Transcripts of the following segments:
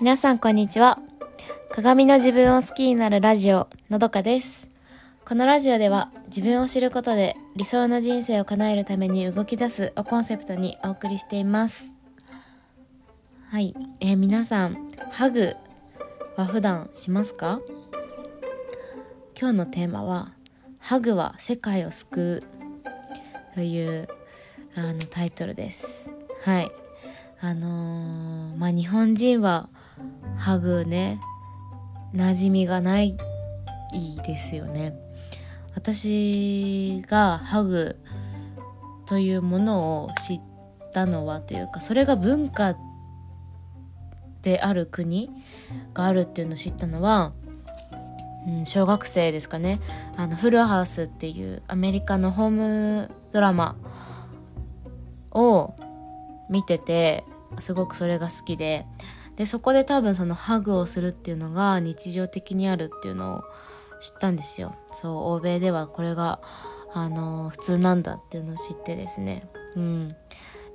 皆さんこんにちは。鏡の自分を好きになるラジオ、のどかです。このラジオでは自分を知ることで理想の人生を叶えるために動き出すをコンセプトにお送りしています。はい。えー皆さん、ハグは普段しますか？今日のテーマは、ハグは世界を救うというあのタイトルです。はい。あのーまあ、日本人はハグね、馴染みがないですよね。私がハグというものを知ったのはというか、それが文化である国があるっていうのを知ったのは、うん、小学生ですかね。あの、フルハウスっていうアメリカのホームドラマを見ててすごくそれが好きででそこで多分そのハグをするっていうのが日常的にあるっていうのを知ったんですよ。そう欧米ではこれがあの普通なんだっていうのを知ってですね。うん。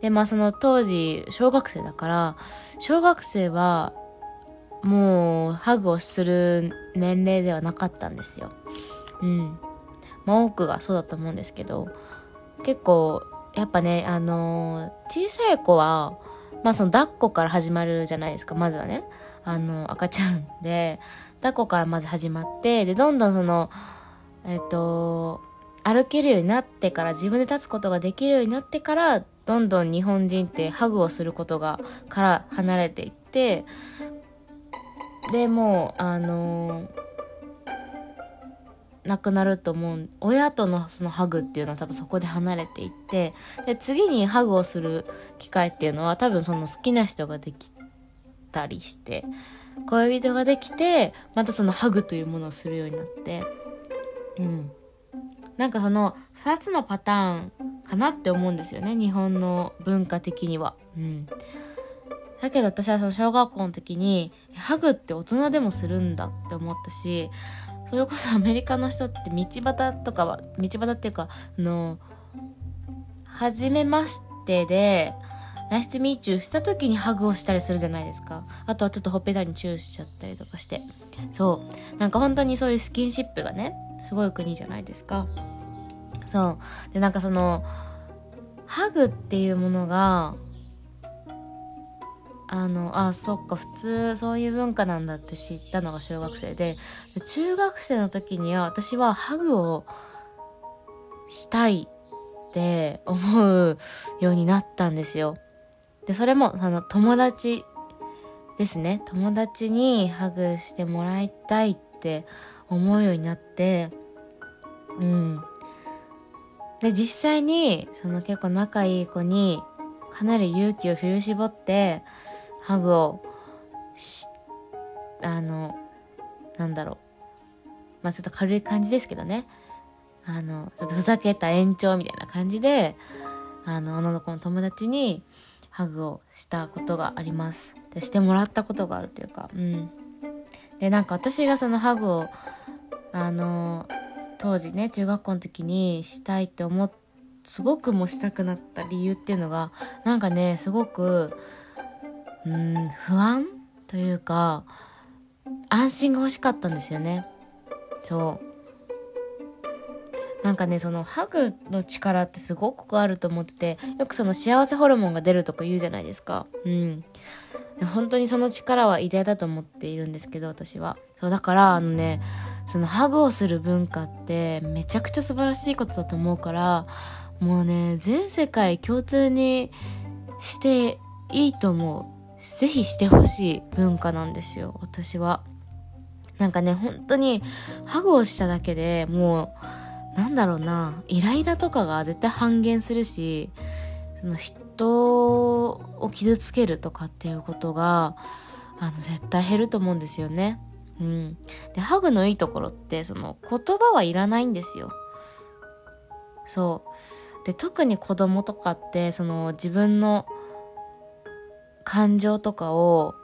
でまあその当時小学生だから小学生はもうハグをする年齢ではなかったんですよ。うん。まあ多くがそうだと思うんですけど結構やっぱね、あの小さい子は、まあその抱っこから始まるじゃないですか、まずはね。あの、赤ちゃんで、抱っこからまず始まって、で、どんどんその、えっ、と、歩けるようになってから、自分で立つことができるようになってから、どんどん日本人ってハグをすることが、から離れていって、で、もう、あのーなくなると思う。親とのそのハグっていうのは多分そこで離れていってで次にハグをする機会っていうのは多分その好きな人ができたりして恋人ができてまたそのハグというものをするようになって。うん。なんかその2つのパターンかなって思うんですよね。日本の文化的には。うん。だけど私はその小学校の時にハグって大人でもするんだって思ったしそれこそアメリカの人って道端とかは道端っていうかあの初めましてでナイスミーチューした時にハグをしたりするじゃないですか。あとはちょっとほっぺたにチューしちゃったりとかして。そう。なんか本当にそういうスキンシップがねすごい国じゃないですか。そう。でなんかそのハグっていうものがあのあそっか普通そういう文化なんだって知ったのが小学生で。で中学生の時には私はハグをしたいって思うようになったんですよ。でそれもその友達ですね。友達にハグしてもらいたいって思うようになって。うん。で実際にその結構仲いい子にかなり勇気を振り絞ってハグをしあのなんだろう。まあちょっと軽い感じですけどね。あのちょっとふざけた延長みたいな感じであの女の子の友達にハグをしたことがあります。でしてもらったことがあるというか。うん。でなんか私がそのハグをあの当時ね中学校の時にしたいって思っすごくもしたくなった理由っていうのがなんかねすごくうん不安というか安心が欲しかったんですよね。そう。なんかねそのハグの力ってすごくあると思っててよくその幸せホルモンが出るとか言うじゃないですか。うん。本当にその力は偉大だと思っているんですけど私は。そうだからあのねそのハグをする文化ってめちゃくちゃ素晴らしいことだと思うからもうね全世界共通にしていいと思う。ぜひしてほしい文化なんですよ私は。なんかね本当にハグをしただけでもうなんだろうなイライラとかが絶対半減するしその人を傷つけるとかっていうことがあの絶対減ると思うんですよね。うん。でハグのいいところってその言葉はいらないんですよ。そう。で特に子供とかってその自分の感情とかを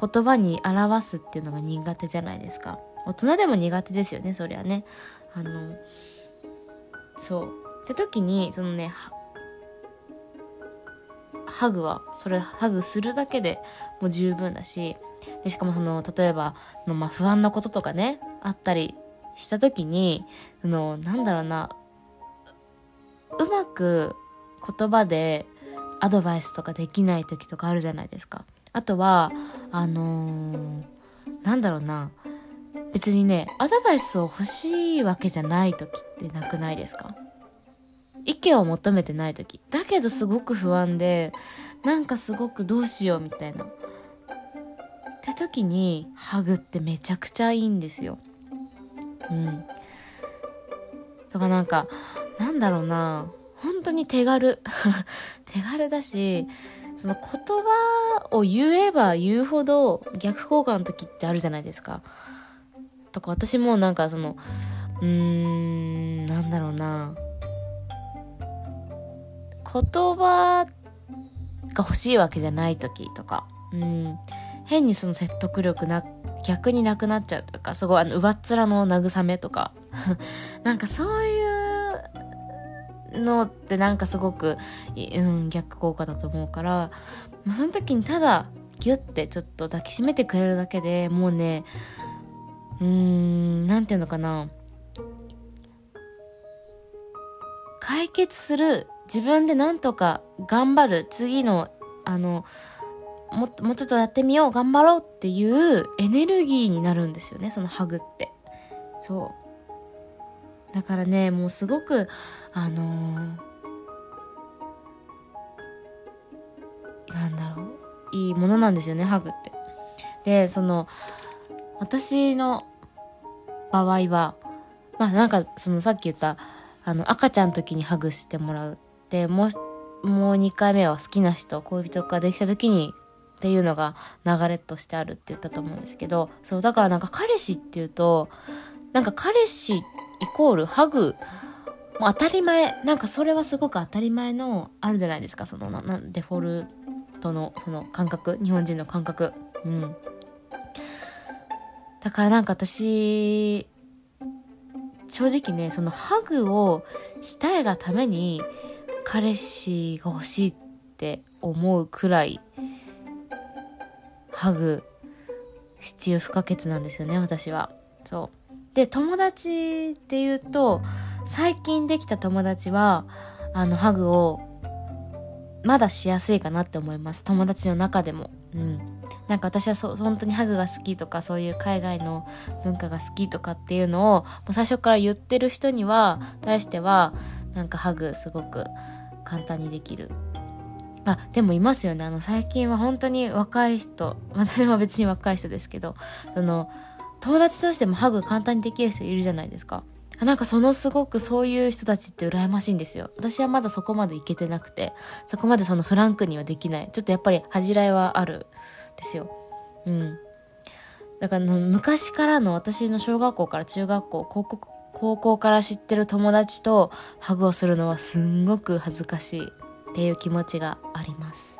言葉に表すっていうのが苦手じゃないですか。大人でも苦手ですよねそりゃね。あのそう。って時にそのねハグはそれハグするだけでもう十分だしでしかもその例えばの、まあ、不安なこととかねあったりした時にそのなんだろうなうまく言葉でアドバイスとかできない時とかあるじゃないですか。あとはあのー、なんだろうな。別にねアドバイスを欲しいわけじゃない時ってなくないですか？意見を求めてない時。だけどすごく不安でなんかすごくどうしようみたいな。って時にハグってめちゃくちゃいいんですよ。うん。とかなんかなんだろうな。本当に手軽。手軽だしその言葉を言えば言うほど逆効果の時ってあるじゃないですか。とか私もなんかそのうーんなんだろうな。言葉が欲しいわけじゃない時とかうん。変にその説得力な逆になくなっちゃうとかすごいあの上っ面の慰めとか。なんかそういうのってなんかすごく、うん、逆効果だと思うからその時にただギュッてちょっと抱きしめてくれるだけでもうねうーん何て言うのかな。解決する自分でなんとか頑張る次のあのももうちょっとやってみよう頑張ろうっていうエネルギーになるんですよねそのハグって。そう。だからねもうすごくあのー、なんだろう。いいものなんですよねハグって。でその私の場合はまあなんかそのさっき言ったあの赤ちゃんの時にハグしてもらうでもうもう2回目は好きな人恋人ができた時にっていうのが流れとしてあるって言ったと思うんですけどそうだからなんか彼氏っていうとなんか彼氏イコールハグ。もう当たり前。なんかそれはすごく当たり前のあるじゃないですか。そのななデフォルトのその感覚。日本人の感覚。うん。だからなんか私正直ねそのハグをしたいがために彼氏が欲しいって思うくらいハグ必要不可欠なんですよね私は。そう。で友達っていうと最近できた友達はあのハグをまだしやすいかなって思います。友達の中でも。うん。なんか私はそ本当にハグが好きとかそういう海外の文化が好きとかっていうのをもう最初から言ってる人には対してはなんかハグすごく簡単にできる。あでもいますよね。あの最近は本当に若い人私も別に若い人ですけどその友達としてもハグ簡単にできる人いるじゃないですか。なんかそのすごくそういう人たちって羨ましいんですよ。私はまだそこまでいけてなくてそこまでそのフランクにはできない。ちょっとやっぱり恥じらいはあるですよ。うん。だから昔からの私の小学校から中学校高校高校から知ってる友達とハグをするのはすんごく恥ずかしいっていう気持ちがあります。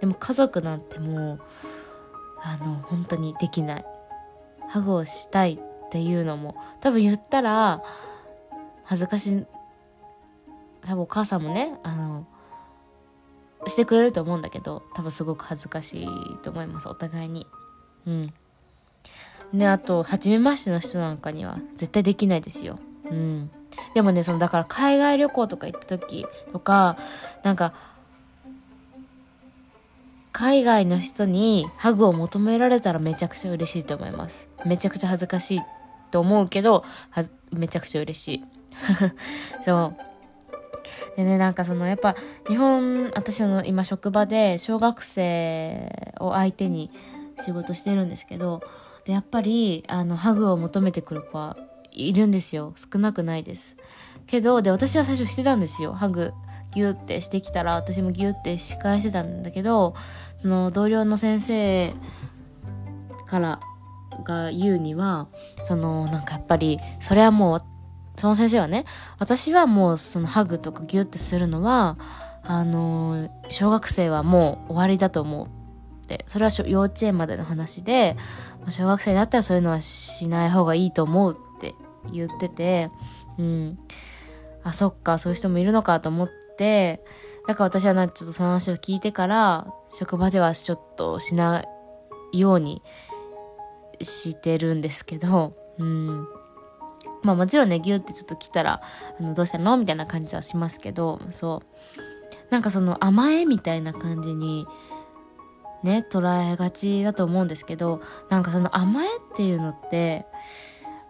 でも家族なんてもうあの本当にできない。ハグをしたいっていうのも多分言ったら恥ずかしい多分お母さんもねあのしてくれると思うんだけど多分すごく恥ずかしいと思いますお互いに。うん。であと初めましての人なんかには絶対できないですよ。うん。でもねそのだから海外旅行とか行った時とかなんか海外の人にハグを求められたらめちゃくちゃ嬉しいと思います。めちゃくちゃ恥ずかしいと思うけどめちゃくちゃ嬉しい。そう。でねなんかそのやっぱ日本私の今職場で小学生を相手に仕事してるんですけどでやっぱりあのハグを求めてくる子はいるんですよ。少なくないです。けどで私は最初してたんですよハグ。ギュってしてきたら私もギュって仕返してたんだけどその同僚の先生からが言うにはそのなんかやっぱりそれはもうその先生はね私はもうそのハグとかギュってするのはあの小学生はもう終わりだと思うって。それは幼稚園までの話で小学生になったらそういうのはしない方がいいと思うって言っててうん。あそっかそういう人もいるのかと思ってだから私はなんかちょっとその話を聞いてから職場ではちょっとしないようにしてるんですけど、うん。まあもちろんね、ギュってちょっと来たら、あの、どうしたの？みたいな感じはしますけど、そう。なんかその甘えみたいな感じに、ね、捉えがちだと思うんですけど、なんかその甘えっていうのって、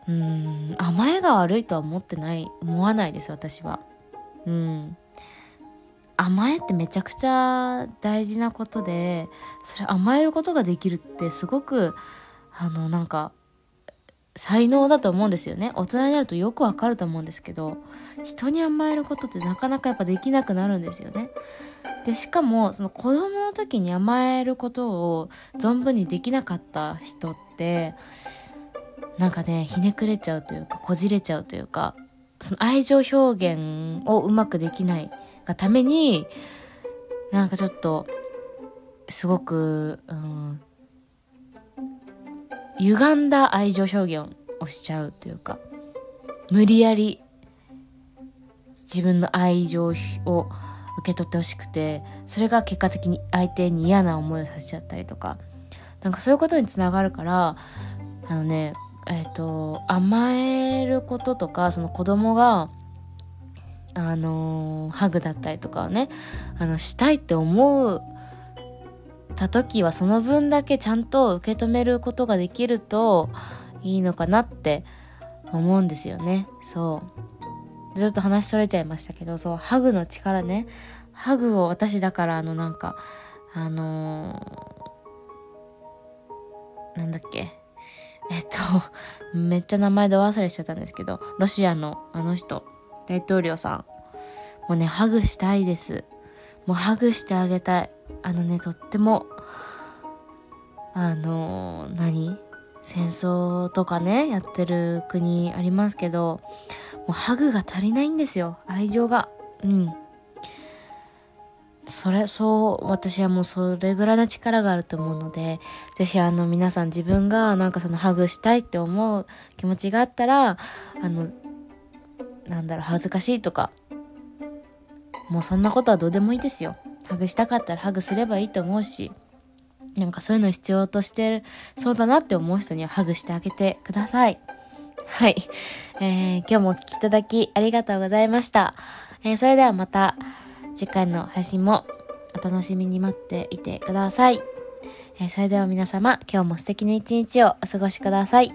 うん、甘えが悪いとは思ってない、思わないです、私は。うん。甘えってめちゃくちゃ大事なことで、それ甘えることができるってすごく、あの、なんか、才能だと思うんですよね。大人になるとよくわかると思うんですけど、人に甘えることってなかなかやっぱできなくなるんですよね。で、しかも、その子供の時に甘えることを存分にできなかった人って、なんかね、ひねくれちゃうというか、こじれちゃうというか、その愛情表現をうまくできないがために、なんかちょっと、すごく、うん、歪んだ愛情表現をしちゃうというか、無理やり自分の愛情を受け取ってほしくて、それが結果的に相手に嫌な思いをさせちゃったりとか、なんかそういうことにつながるから、あのね、えっ、ー、と、甘えることとか、その子供が、あのハグだったりとかをね、あの、したいって思うた時はその分だけちゃんと受け止めることができるといいのかなって思うんですよね。そう。ちょっと話それちゃいましたけど、そう、ハグの力ね。ハグを私だからあのなんか、あのー、なんだっけ。えっと、めっちゃ名前で忘れしちゃったんですけど、ロシアのあの人、大統領さん。もうね、ハグしたいです。もうハグしてあげたい。あのね、とっても、あの、何？戦争とかね、やってる国ありますけど、もうハグが足りないんですよ。愛情が。うん。それ、そう、私はもうそれぐらいの力があると思うので、ぜひあの皆さん自分がなんかそのハグしたいって思う気持ちがあったら、あの、なんだろう、恥ずかしいとか、もうそんなことはどうでもいいですよ。ハグしたかったらハグすればいいと思うし、なんかそういうの必要としてる、そうだなって思う人にはハグしてあげてください。はい。えー、今日もお聴きいただきありがとうございました。えー、それではまた次回の配信もお楽しみに待っていてください。えー、それでは皆様、今日も素敵な一日をお過ごしください。